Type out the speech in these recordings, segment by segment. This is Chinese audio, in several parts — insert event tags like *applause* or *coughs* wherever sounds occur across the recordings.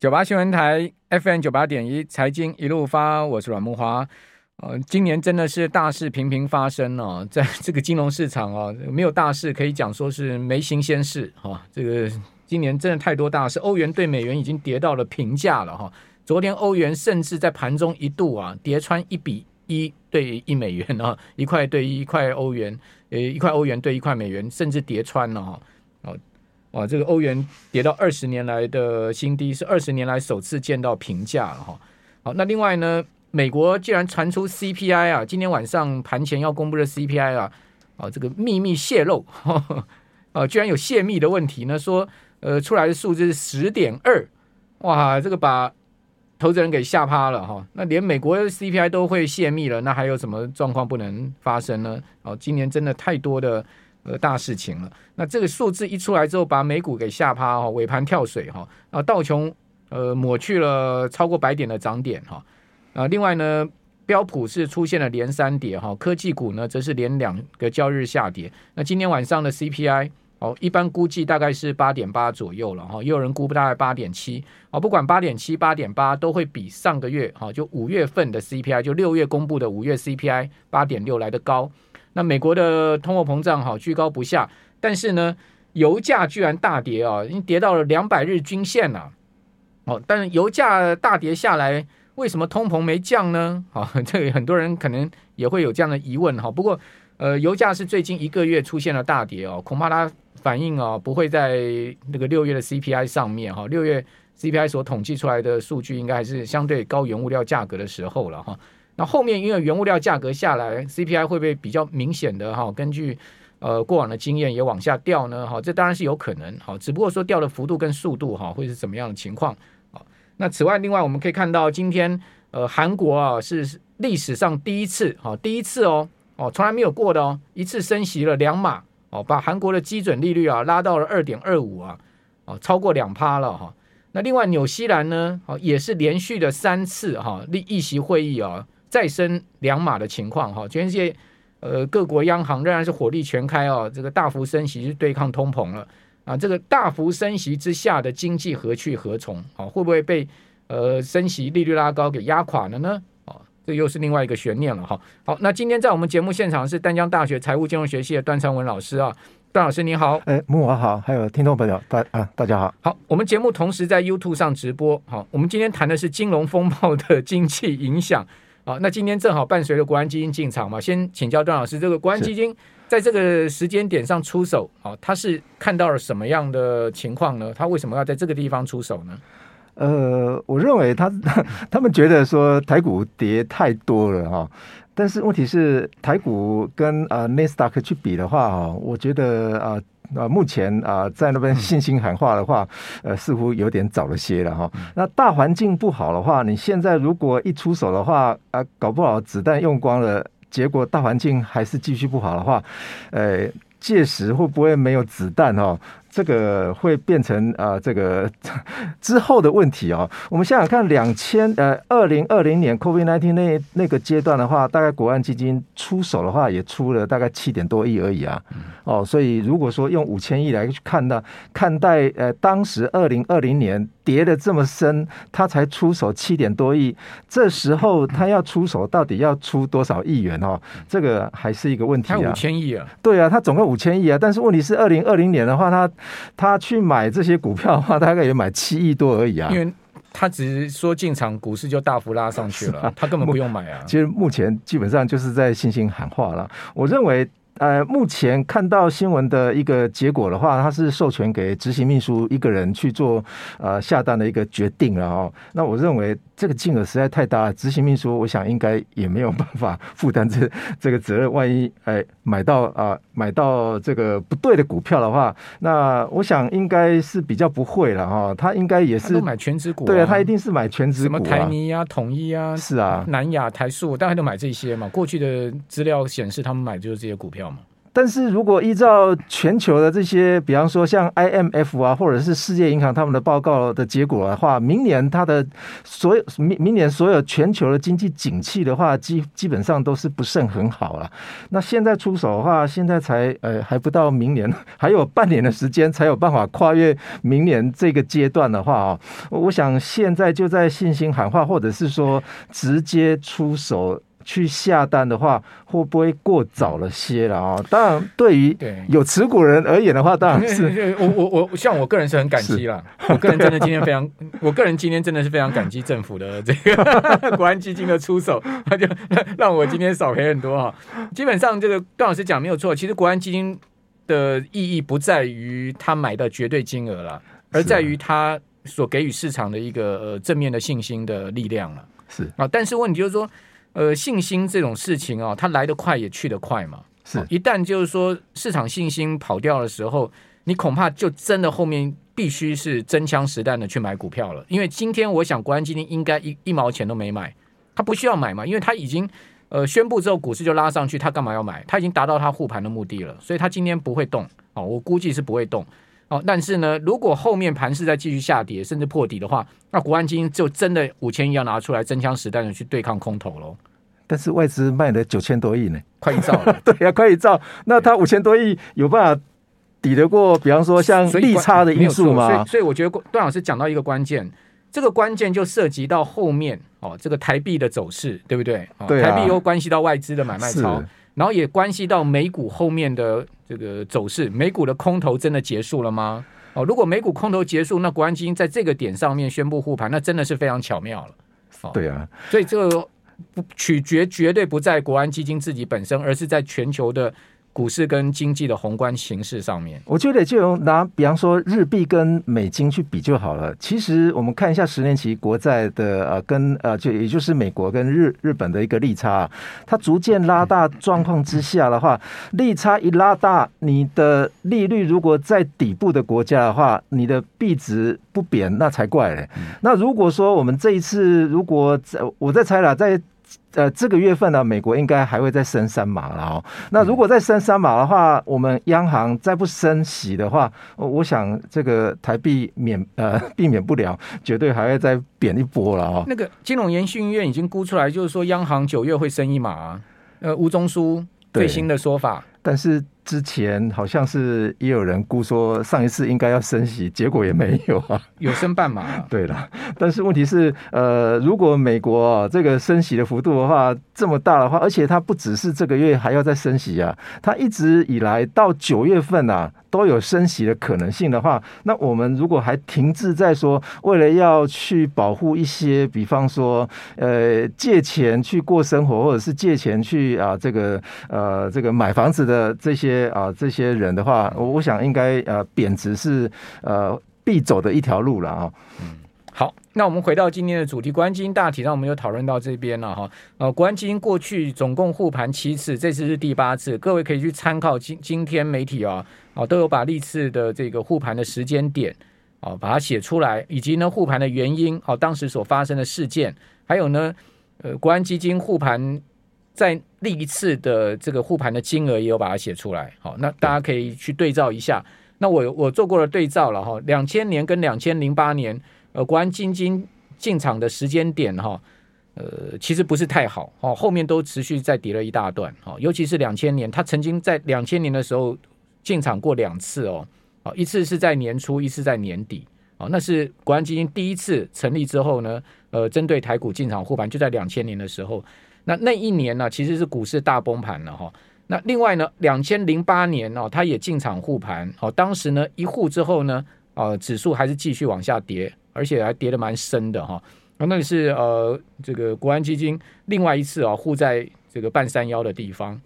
九八新闻台 FM 九八点一财经一路发，我是阮木华。呃，今年真的是大事频频发生哦，*laughs* 在这个金融市场啊、哦，没有大事可以讲说是没新鲜事哈、哦。这个今年真的太多大事，欧元对美元已经跌到了平价了哈、昨天欧元甚至在盘中一度啊跌穿一比一对一美元啊，一块对一块欧元，呃，一块欧元对一块美元，甚至跌穿了哈。啊。这个欧元跌到二十年来的新低，是二十年来首次见到平价了哈。好，那另外呢，美国既然传出 CPI 啊，今天晚上盘前要公布的 CPI 啊，啊，这个秘密泄露，啊，居然有泄密的问题呢，说呃出来的数字是十点二，哇，这个把投资人给吓趴了哈。那连美国 CPI 都会泄密了，那还有什么状况不能发生呢？哦，今年真的太多的。呃，大事情了。那这个数字一出来之后，把美股给吓趴哈，尾盘跳水哈。啊，道琼呃抹去了超过百点的涨点哈。啊，另外呢，标普是出现了连三跌哈，科技股呢则是连两个交易日下跌。那今天晚上的 CPI 哦，一般估计大概是八点八左右了哈，也有人估不大概八点七。啊，不管八点七、八点八，都会比上个月哈，就五月份的 CPI，就六月公布的五月 CPI 八点六来得高。那美国的通货膨胀哈居高不下，但是呢，油价居然大跌啊，已经跌到了两百日均线了。哦，但是油价大跌下来，为什么通膨没降呢？啊，*laughs* 这个很多人可能也会有这样的疑问哈。不过，呃，油价是最近一个月出现了大跌哦，恐怕它反应啊不会在那个六月的 CPI 上面哈。六月 CPI 所统计出来的数据应该还是相对高原物料价格的时候了哈。那后面因为原物料价格下来，CPI 会不会比较明显的哈？根据呃过往的经验也往下掉呢？哈，这当然是有可能。好，只不过说掉的幅度跟速度哈，会是怎么样的情况？好，那此外，另外我们可以看到今天呃韩国啊是历史上第一次哈，第一次哦哦从来没有过的哦，一次升息了两码哦，把韩国的基准利率啊拉到了二点二五啊，哦超过两趴了哈。那另外纽西兰呢，哦也是连续的三次哈议议息会议啊。再升两码的情况哈，全世界呃各国央行仍然是火力全开哦，这个大幅升息去对抗通膨了啊，这个大幅升息之下的经济何去何从啊？会不会被呃升息利率拉高给压垮了呢？啊，这又是另外一个悬念了哈。好，那今天在我们节目现场是丹江大学财务金融学系的段昌文老师啊，段老师你好，哎，慕驊好，还有听众朋友大啊大家好，好，我们节目同时在 YouTube 上直播，好，我们今天谈的是金融风暴的 *laughs* 经济影响。好，那今天正好伴随着国安基金进场嘛，先请教段老师，这个国安基金在这个时间点上出手，好，他是看到了什么样的情况呢？他为什么要在这个地方出手呢？呃，我认为他 *laughs* 他们觉得说台股跌太多了哈，但是问题是台股跟啊纳斯达克去比的话哈，我觉得啊。啊，目前啊，在那边信心喊话的话，呃，似乎有点早了些了哈。那大环境不好的话，你现在如果一出手的话，啊，搞不好子弹用光了，结果大环境还是继续不好的话，呃，届时会不会没有子弹哦？这个会变成啊、呃，这个 *laughs* 之后的问题啊、哦。我们想想看，两千呃二零二零年 COVID-19 那那个阶段的话，大概国安基金出手的话，也出了大概七点多亿而已啊。哦，所以如果说用五千亿来去看呢看待呃当时二零二零年跌的这么深，他才出手七点多亿，这时候他要出手到底要出多少亿元哦？这个还是一个问题啊。五千亿啊？对啊，他总共五千亿啊，但是问题是二零二零年的话，他他去买这些股票的话，大概也买七亿多而已啊。因为他只是说进场，股市就大幅拉上去了，*laughs* 啊、他根本不用买啊。其实目前基本上就是在信心喊话了。我认为，呃，目前看到新闻的一个结果的话，他是授权给执行秘书一个人去做呃下单的一个决定了哦。那我认为。这个金额实在太大，执行秘书我想应该也没有办法负担这这个责任。万一哎买到啊、呃、买到这个不对的股票的话，那我想应该是比较不会了哈。他应该也是买全职股、啊，对啊，他一定是买全职股、啊，什么台泥啊、统一啊，是啊，南亚、台塑，大概都买这些嘛。过去的资料显示，他们买就是这些股票嘛。但是如果依照全球的这些，比方说像 IMF 啊，或者是世界银行他们的报告的结果的话，明年它的所有明明年所有全球的经济景气的话，基基本上都是不甚很好了。那现在出手的话，现在才呃还不到明年，还有半年的时间才有办法跨越明年这个阶段的话啊，我想现在就在信心喊话，或者是说直接出手。去下单的话，会不会过早了些了啊？当然，对于有持股人而言的话，当然是。*laughs* 我我我，像我个人是很感激啦。我个人真的今天非常，*laughs* 我个人今天真的是非常感激政府的这个 *laughs* 国安基金的出手，他就让我今天少赔很多哈。基本上，这个段老师讲没有错。其实国安基金的意义不在于他买的绝对金额了，而在于他所给予市场的一个呃正面的信心的力量了。是啊，但是问题就是说。呃，信心这种事情啊，它来得快也去得快嘛。是，一旦就是说市场信心跑掉的时候，你恐怕就真的后面必须是真枪实弹的去买股票了。因为今天我想，国安基金应该一一毛钱都没买，他不需要买嘛，因为他已经呃宣布之后，股市就拉上去，他干嘛要买？他已经达到他护盘的目的了，所以他今天不会动哦，我估计是不会动哦。但是呢，如果后面盘势再继续下跌，甚至破底的话，那国安基金就真的五千亿要拿出来真枪实弹的去对抗空头喽。但是外资卖了九千多亿呢，*laughs* 快一兆了。*laughs* 对呀、啊，快一兆。那它五千多亿有办法抵得过？比方说像利差的因素吗？所以，所以我觉得段老师讲到一个关键，这个关键就涉及到后面哦，这个台币的走势，对不对？哦、对、啊，台币又关系到外资的买卖潮，然后也关系到美股后面的这个走势。美股的空头真的结束了吗？哦，如果美股空头结束，那国安基金在这个点上面宣布护盘，那真的是非常巧妙了。哦、对啊，所以这个。不取决绝对不在国安基金自己本身，而是在全球的股市跟经济的宏观形势上面。我觉得就用拿比方说日币跟美金去比就好了。其实我们看一下十年期国债的呃跟呃就也就是美国跟日日本的一个利差，它逐渐拉大状况之下的话，利差一拉大，你的利率如果在底部的国家的话，你的币值不贬那才怪嘞。那如果说我们这一次如果在我在猜了在。呃，这个月份呢，美国应该还会再升三码了哦。那如果再升三码的话，我们央行再不升息的话，我想这个台币免呃 *laughs* 避免不了，绝对还会再贬一波了哦。那个金融研训院已经估出来，就是说央行九月会升一码啊。呃，吴中书最新的说法，但是。之前好像是也有人估说上一次应该要升息，结果也没有啊，*laughs* 有升半码。*laughs* 对了，但是问题是，呃，如果美国啊这个升息的幅度的话这么大的话，而且它不只是这个月还要再升息啊，它一直以来到九月份啊都有升息的可能性的话，那我们如果还停滞在说为了要去保护一些，比方说呃借钱去过生活，或者是借钱去啊这个呃这个买房子的这些。啊，这些人的话，我我想应该呃贬值是呃必走的一条路了啊。嗯，好，那我们回到今天的主题，国安基金大体上我们就讨论到这边了哈。呃，国安基金过去总共护盘七次，这次是第八次，各位可以去参考今今天媒体啊啊都有把历次的这个护盘的时间点啊把它写出来，以及呢护盘的原因啊当时所发生的事件，还有呢呃国安基金护盘。在历一次的这个护盘的金额也有把它写出来，好，那大家可以去对照一下。那我我做过了对照了哈，两千年跟两千零八年，呃，国安基金进场的时间点哈，呃，其实不是太好哦，后面都持续在跌了一大段，哦，尤其是两千年，他曾经在两千年的时候进场过两次哦，哦，一次是在年初，一次在年底，哦，那是国安基金第一次成立之后呢，呃，针对台股进场护盘，就在两千年的时候。那那一年呢，其实是股市大崩盘了哈。那另外呢，两千零八年哦，他也进场护盘哦。当时呢，一护之后呢，呃，指数还是继续往下跌，而且还跌得蛮深的哈。那那是呃，这个国安基金另外一次啊护在这个半山腰的地方。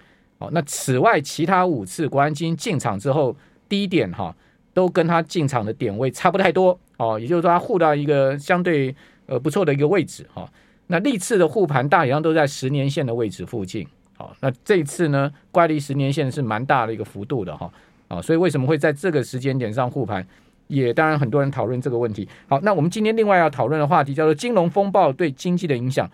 哦，那此外其他五次国安基金进场之后，低点哈都跟他进场的点位差不太多哦，也就是说他护到一个相对呃不错的一个位置哈。那历次的护盘大体上都在十年线的位置附近，好，那这一次呢，乖离十年线是蛮大的一个幅度的哈，啊，所以为什么会在这个时间点上护盘，也当然很多人讨论这个问题。好，那我们今天另外要讨论的话题叫做金融风暴对经济的影响。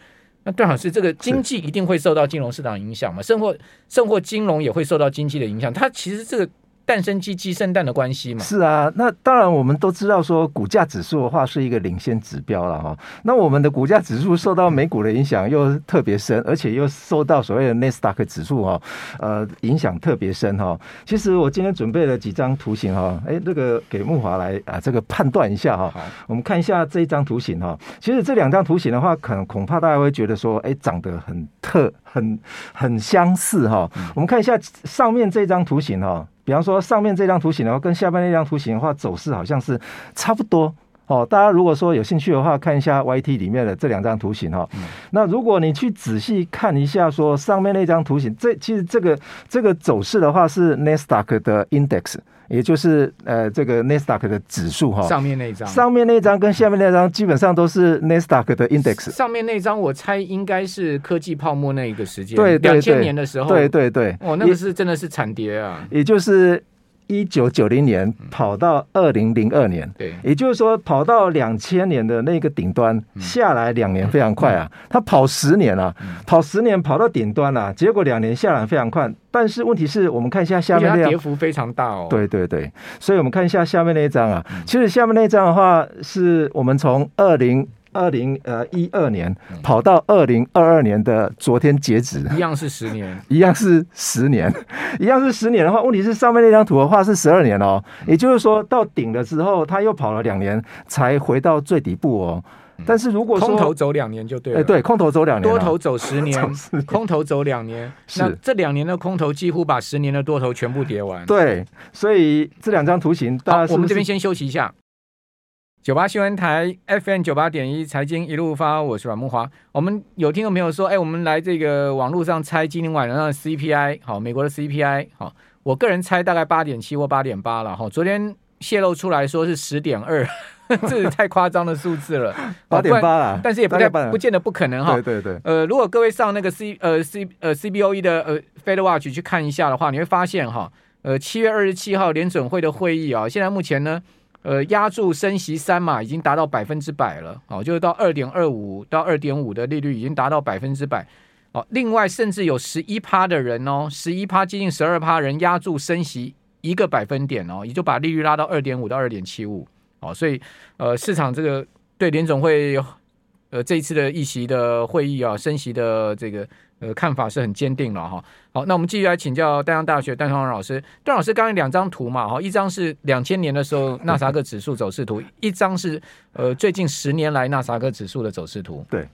那段老师，这个经济一定会受到金融市场影响嘛？甚或甚或金融也会受到经济的影响。它其实这个。蛋生鸡，鸡生蛋的关系嘛？是啊，那当然我们都知道说股价指数的话是一个领先指标了哈。那我们的股价指数受到美股的影响又特别深，而且又受到所谓的纳斯达克指数哈，呃，影响特别深哈。其实我今天准备了几张图形哈，哎，这个给木华来啊，这个判断一下哈。好，我们看一下这一张图形哈。其实这两张图形的话，可能恐怕大家会觉得说，哎，长得很特，很很相似哈。我们看一下上面这张图形哈。比方说，上面这张图形的话，跟下面那张图形的话，走势好像是差不多哦。大家如果说有兴趣的话，看一下 YT 里面的这两张图形哈。那如果你去仔细看一下，说上面那张图形，这其实这个这个走势的话是 Nasdaq 的 Index。也就是呃，这个 Nasdaq 的指数哈，上面那张，上面那张跟下面那张基本上都是 Nasdaq 的 index。上面那张我猜应该是科技泡沫那一个时间，对，两千年的时候，对对对，哦，那个是真的是惨跌啊，也就是。一九九零年跑到二零零二年，对，也就是说跑到两千年的那个顶端下来两年非常快啊，他跑十年啊，跑十年跑到顶端了，结果两年下来非常快，但是问题是我们看一下下面那张，跌幅非常大哦，对对对，所以我们看一下下面那一张啊，其实下面那张的话是我们从二零。二零呃一二年跑到二零二二年的昨天截止，一样是十年，*laughs* 一样是十年，*laughs* 一样是十年的话，问题是上面那张图的话是十二年哦，也就是说到顶了之后，他又跑了两年才回到最底部哦。但是如果说空头走两年就对了，哎对，空头走两年，多头 *laughs* 走十年，空头走两年，那这两年的空头几乎把十年的多头全部叠完。对，所以这两张图形，大家我们这边先休息一下。九八新闻台 FM 九八点一财经一路发，我是阮木华。我们有听众朋友说，哎，我们来这个网络上猜今天晚上的 CPI，好，美国的 CPI，好，我个人猜大概八点七或八点八了，哈。昨天泄露出来说是十点二，*laughs* 这是太夸张的数字了，*laughs* 八点八了，但是也不太不见得不可能哈。对对对。呃，如果各位上那个 C 呃 C 呃 CBOE 的呃 Fed Watch 去看一下的话，你会发现哈，呃，七月二十七号联准会的会议啊，现在目前呢。呃，押注升息三码已经达到百分之百了，哦，就是到二点二五到二点五的利率已经达到百分之百，哦，另外甚至有十一趴的人哦，十一趴接近十二趴人压注升息一个百分点哦，也就把利率拉到二点五到二点七五，哦，所以呃，市场这个对联总会呃这一次的议息的会议啊，升息的这个。呃，看法是很坚定了哈。好，那我们继续来请教丹阳大学段崇荣老师。段老师刚才两张图嘛，哈，一张是两千年的时候纳斯达克指数走势图，一张是呃最近十年来纳斯达克指数的走势图。对，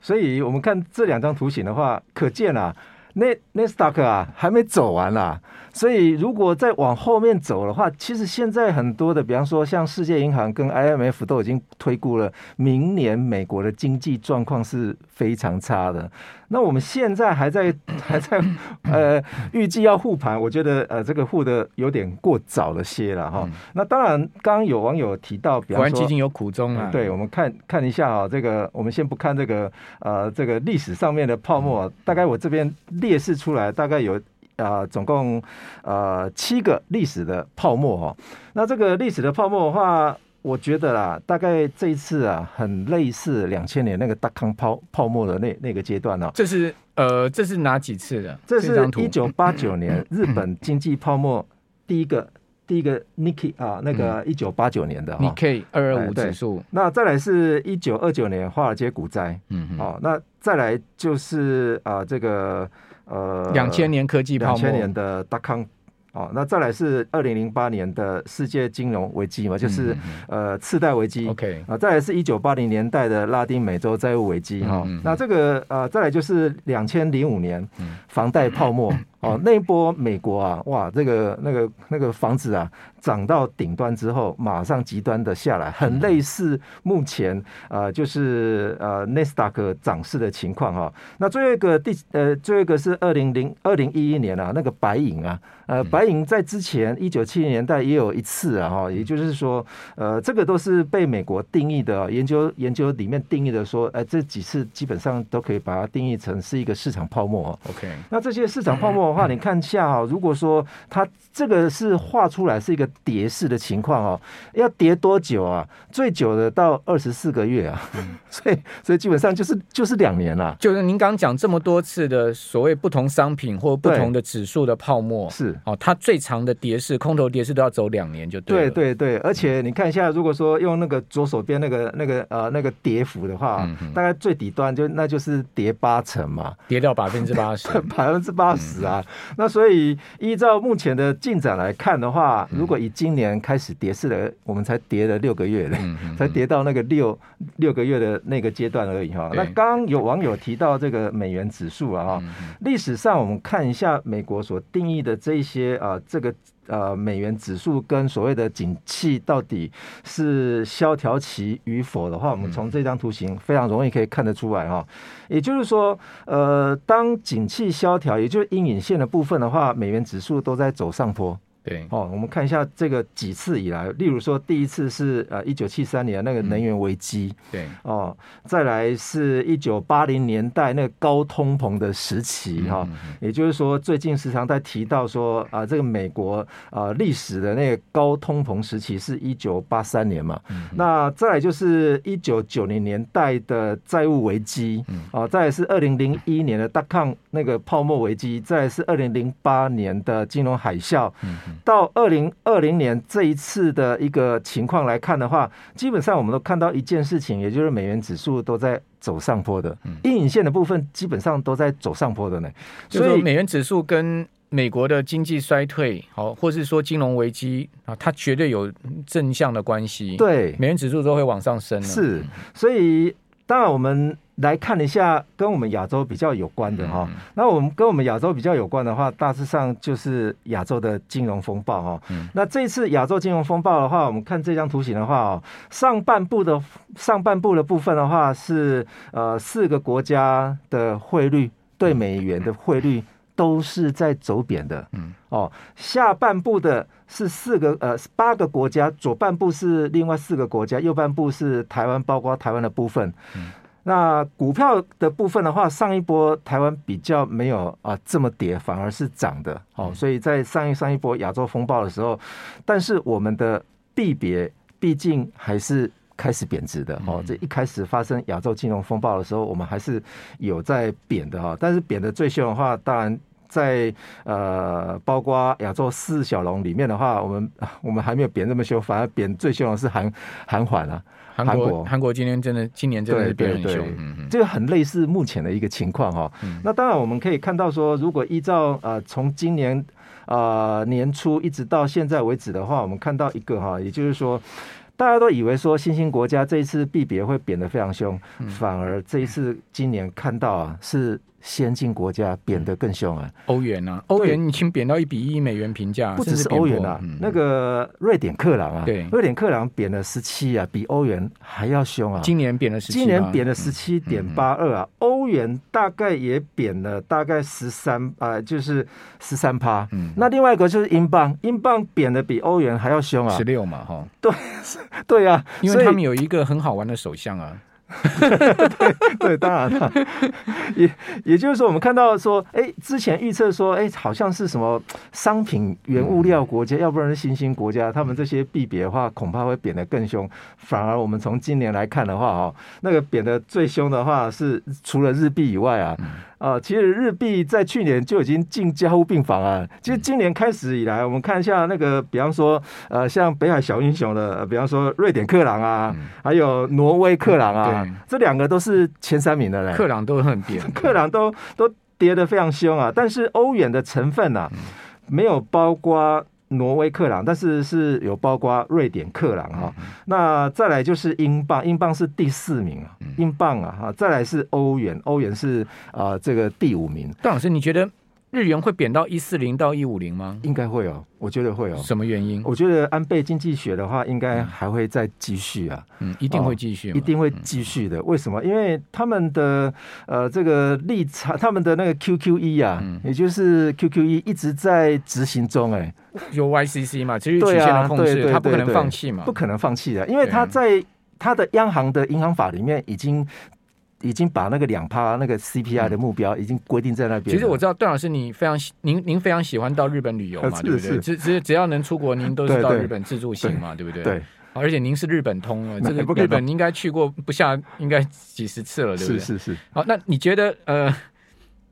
所以我们看这两张图形的话，可见啊，那纳斯达克啊还没走完啦。所以，如果再往后面走的话，其实现在很多的，比方说像世界银行跟 IMF 都已经推估了，明年美国的经济状况是非常差的。那我们现在还在 *coughs* 还在呃预计要护盘，我觉得呃这个护的有点过早了些了哈。那当然，刚刚有网友提到，比方说基金有苦衷啊。对，我们看看一下啊，这个我们先不看这个呃这个历史上面的泡沫，大概我这边列示出来，大概有。啊、呃，总共呃七个历史的泡沫哈、哦。那这个历史的泡沫的话，我觉得啦，大概这一次啊，很类似两千年那个大康泡泡沫的那那个阶段呢、哦。这是呃，这是哪几次的？这是一九八九年 *laughs* 日本经济泡沫第一个第一个 Nikkei 啊，那个一九八九年的 Nikkei 二二五指数。那再来是一九二九年华尔街股灾，嗯嗯，哦，那再来就是啊、呃、这个。呃，两千年科技泡沫，两千年的大康，哦，那再来是二零零八年的世界金融危机嘛，就是呃次贷危机，OK，啊，再来是一九八零年代的拉丁美洲债务危机，哈，那这个呃，再来就是两千零五年房贷泡沫。*laughs* 哦，那一波美国啊，哇，这个那个那个房子啊，涨到顶端之后，马上极端的下来，很类似目前呃，就是呃纳斯达克涨势的情况哈、哦。那最后一个第呃，最后一个是二零零二零一一年啊，那个白银啊，呃，白银在之前一九七零年代也有一次啊，哈，也就是说，呃，这个都是被美国定义的研究研究里面定义的说，呃，这几次基本上都可以把它定义成是一个市场泡沫。OK，那这些市场泡沫。的话，你看一下哦，如果说它这个是画出来是一个跌势的情况哦，要跌多久啊？最久的到二十四个月啊，*laughs* 所以所以基本上就是就是两年了。就是您刚刚讲这么多次的所谓不同商品或不同的指数的泡沫是。哦，它最长的跌势，空头跌势都要走两年就对。对对对，而且你看一下，如果说用那个左手边那个那个呃那个跌幅的话，大概最底端就那就是跌八成嘛，跌掉百分之八十，*laughs* 百分之八十啊。那所以依照目前的进展来看的话，如果以今年开始跌势的，我们才跌了六个月嘞，才跌到那个六六个月的那个阶段而已哈。那刚刚有网友提到这个美元指数啊哈，历史上我们看一下美国所定义的这些啊这个。呃，美元指数跟所谓的景气到底是萧条期与否的话，我们从这张图形非常容易可以看得出来哈。也就是说，呃，当景气萧条，也就是阴影线的部分的话，美元指数都在走上坡。对。哦，我们看一下这个几次以来，例如说第一次是呃一九七三年那个能源危机，对。哦，再来是一九八零年代那个高通膨的时期哈，也就是说最近时常在提到说啊，这个美国啊历史的那个高通膨时期是一九八三年嘛，那再来就是一九九零年代的债务危机，啊，再来是二零零一年的大抗那个泡沫危机，再来是二零零八年的金融海啸。到二零二零年这一次的一个情况来看的话，基本上我们都看到一件事情，也就是美元指数都在走上坡的，阴影线的部分基本上都在走上坡的呢。所以美元指数跟美国的经济衰退，好，或是说金融危机啊，它绝对有正向的关系。对，美元指数都会往上升。是，所以当然我们。来看一下跟我们亚洲比较有关的哈，那我们跟我们亚洲比较有关的话，大致上就是亚洲的金融风暴哈。那这次亚洲金融风暴的话，我们看这张图形的话哦，上半部的上半部的部分的话是呃四个国家的汇率对美元的汇率都是在走贬的，嗯哦，下半部的是四个呃八个国家，左半部是另外四个国家，右半部是台湾，包括台湾的部分。那股票的部分的话，上一波台湾比较没有啊这么跌，反而是涨的哦。所以在上一上一波亚洲风暴的时候，但是我们的币别毕竟还是开始贬值的哦。这一开始发生亚洲金融风暴的时候，我们还是有在贬的哈。但是贬的最凶的话，当然在呃，包括亚洲四小龙里面的话，我们 *laughs* 我们还没有贬这么凶，反而贬最凶的是韩韩缓啊。韩国韩国今天真的今年真的是贬很凶，这个很类似目前的一个情况哈。那当然我们可以看到说，如果依照呃从今年呃年初一直到现在为止的话，我们看到一个哈，也就是说，大家都以为说新兴国家这一次币别会贬得非常凶，反而这一次今年看到啊是。先进国家贬得更凶啊！欧元啊，欧元已经贬到一比一美元平价，不只是欧元啊，嗯、那个瑞典克朗啊，对，瑞典克朗贬了十七啊，比欧元还要凶啊！今年贬了十七，今年贬了十七点八二啊，欧、嗯、元大概也贬了大概十三啊，就是十三趴。嗯，那另外一个就是英镑，英镑贬的比欧元还要凶啊，十六嘛，哈，对，*laughs* 对啊，因为他们有一个很好玩的首相啊。*laughs* 对对，当然了，也也就是说，我们看到说，哎，之前预测说，哎，好像是什么商品原物料国家，要不然是新兴国家，他们这些币别的话，恐怕会贬得更凶。反而我们从今年来看的话，哦，那个贬得最凶的话，是除了日币以外啊。啊，其实日币在去年就已经进加护病房啊。其实今年开始以来，我们看一下那个，比方说，呃，像北海小英雄的，呃比方说瑞典克朗啊，还有挪威克朗啊，这两个都是前三名的嘞。克朗都很跌，*laughs* 克朗都都跌得非常凶啊。但是欧元的成分啊，没有包括。挪威克朗，但是是有包括瑞典克朗哈，那再来就是英镑，英镑是第四名啊，英镑啊哈，再来是欧元，欧元是啊这个第五名。段老师，你觉得日元会贬到一四零到一五零吗？应该会哦。我觉得会有、哦、什么原因？我觉得安倍经济学的话，应该还会再继续啊，嗯，一定会继续、哦，一定会继续的。为什么？因为他们的呃这个立场，他们的那个 QQE 啊，嗯、也就是 QQE 一直在执行中，哎，有 YCC 嘛，其实曲线的控制，对啊、对对对对，他不可能放弃嘛，不可能放弃的，因为他在他的央行的银行法里面已经。已经把那个两趴那个 CPI 的目标已经规定在那边。其实我知道段老师你非常喜您您非常喜欢到日本旅游嘛，*laughs* 对不对？只只只要能出国，您都是到日本自助行嘛，对不对？对。而且您是日本通了，这个日本应该去过不下应该几十次了，对不对？是是是。好，那你觉得呃，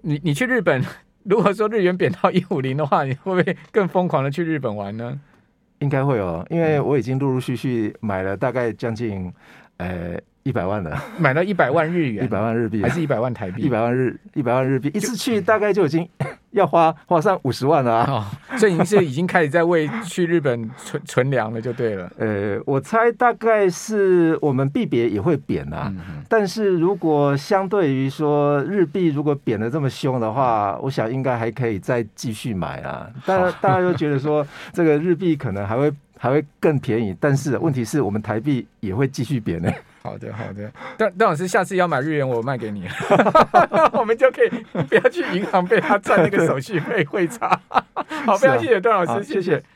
你你去日本，*laughs* 如果说日元贬到一五零的话，你会不会更疯狂的去日本玩呢？应该会哦，因为我已经陆陆续续买了大概将近呃。一百万的，买到一百万日元，*laughs* 一百万日币，还是一百万台币？一百万日，一百万日币，一次去大概就已经 *laughs* 要花花上五十万了啊！哦，所以您是已经开始在为去日本存存粮了，就对了。*laughs* 呃，我猜大概是我们币别也会贬啊，嗯、但是如果相对于说日币如果贬的这么凶的话，我想应该还可以再继续买啊。当然，大家又觉得说这个日币可能还会还会更便宜，但是问题是我们台币也会继续贬呢。好的，好的。邓邓老师，下次要买日元，我卖给你，*laughs* *laughs* 我们就可以不要去银行被他赚那个手续费汇差。*laughs* 好，非常谢谢邓老师。谢谢。